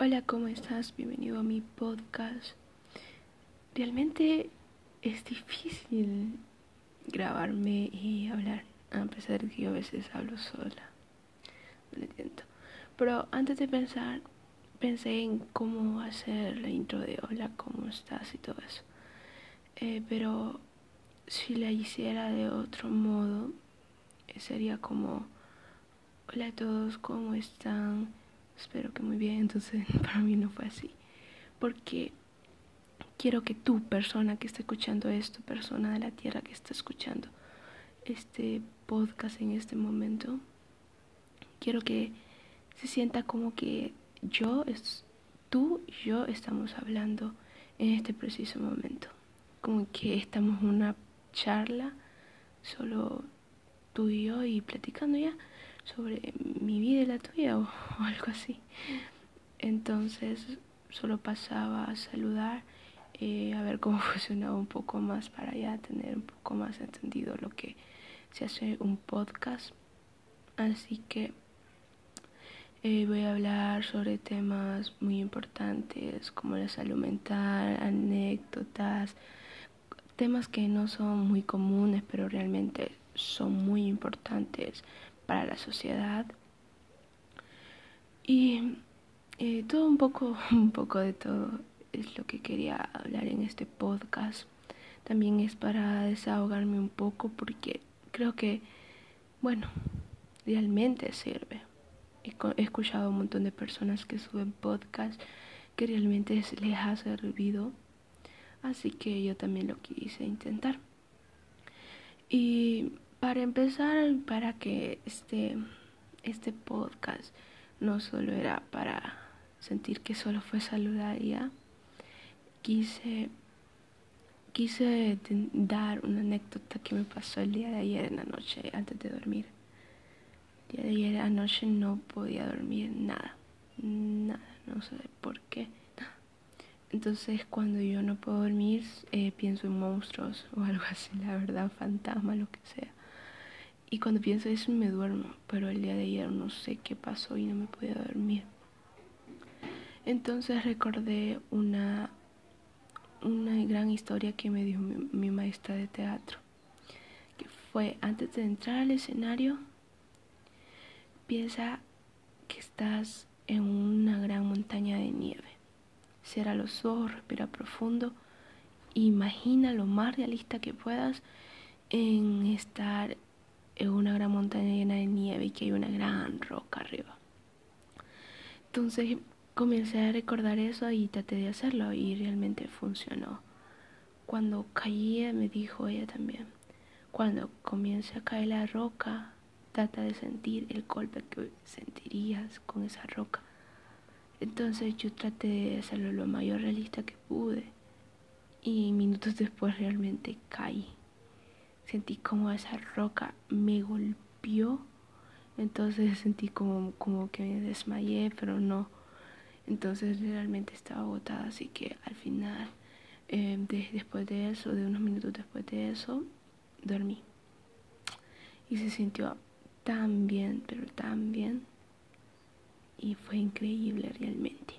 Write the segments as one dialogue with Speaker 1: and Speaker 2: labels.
Speaker 1: Hola, ¿cómo estás? Bienvenido a mi podcast. Realmente es difícil grabarme y hablar, a pesar de que yo a veces hablo sola. Lo entiendo. Pero antes de pensar, pensé en cómo hacer la intro de hola, ¿cómo estás? y todo eso. Eh, pero si la hiciera de otro modo, sería como, hola a todos, ¿cómo están? Espero que muy bien, entonces para mí no fue así. Porque quiero que tú, persona que está escuchando esto, persona de la tierra que está escuchando este podcast en este momento, quiero que se sienta como que yo, es, tú y yo estamos hablando en este preciso momento. Como que estamos en una charla, solo tú y yo, y platicando ya sobre mi vida y la tuya o, algo así. Entonces solo pasaba a saludar, eh, a ver cómo funcionaba un poco más para ya tener un poco más entendido lo que se hace un podcast. Así que eh, voy a hablar sobre temas muy importantes como la salud mental, anécdotas, temas que no son muy comunes pero realmente son muy importantes para la sociedad. Y todo un poco, un poco de todo es lo que quería hablar en este podcast. También es para desahogarme un poco porque creo que, bueno, realmente sirve. He escuchado un montón de personas que suben podcast que realmente les ha servido. Así que yo también lo quise intentar. Y para empezar, para que este, este podcast no solo era para sentir que solo fue saludar ya, quise, quise dar una anécdota que me pasó el día de ayer en la noche antes de dormir. El día de ayer anoche no podía dormir nada, nada, no sé por qué. Entonces cuando yo no puedo dormir eh, pienso en monstruos o algo así, la verdad, fantasma, lo que sea. Y cuando pienso eso me duermo, pero el día de ayer no sé qué pasó y no me podía dormir. Entonces recordé una, una gran historia que me dio mi, maestra de teatro, que fue antes de entrar al escenario, piensa que estás en una gran montaña de nieve. Cierra los ojos, respira profundo, imagina lo más realista que puedas en estar en una gran montaña llena de nieve y que hay una gran roca arriba. Entonces comencé a recordar eso y traté de hacerlo y realmente funcionó. Cuando caía, me dijo ella también, cuando comience a caer la roca, trata de sentir el golpe que sentirías con esa roca. Entonces yo traté de hacerlo lo mayor realista que pude y minutos después realmente caí sentí como esa roca me golpeó. Entonces sentí como, como que me desmayé, pero no. Entonces realmente estaba agotada, así que al final, eh, después de eso, de unos minutos después de eso, dormí. Y se sintió tan bien, pero tan bien. Y fue increíble realmente.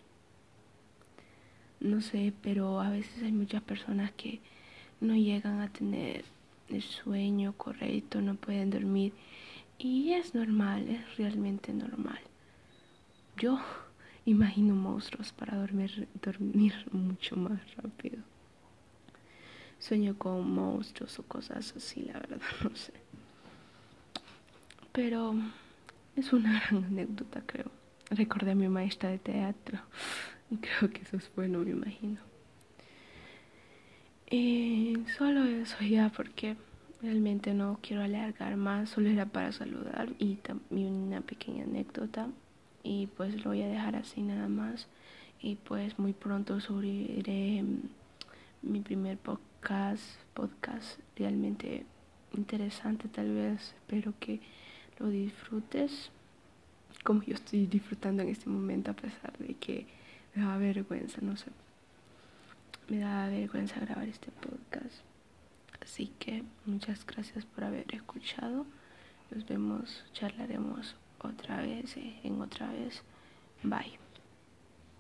Speaker 1: No sé, pero a veces hay muchas personas que no llegan a tener el sueño correcto, no pueden dormir. Y es normal, es realmente normal. Yo imagino monstruos para dormir, dormir mucho más rápido. Sueño con monstruos o cosas así, la verdad, no sé. Pero es una gran anécdota, creo. Recordé a mi maestra de teatro y creo que eso es bueno, me imagino. Y solo eso ya porque realmente no quiero alargar más, solo era para saludar y también una pequeña anécdota. Y pues lo voy a dejar así nada más. Y pues muy pronto subiré mm, mi primer podcast, podcast realmente interesante tal vez, espero que lo disfrutes como yo estoy disfrutando en este momento a pesar de que me da vergüenza, no sé me da vergüenza grabar este podcast. Así que muchas gracias por haber escuchado. Nos vemos, charlaremos otra vez, eh, en otra vez. Bye.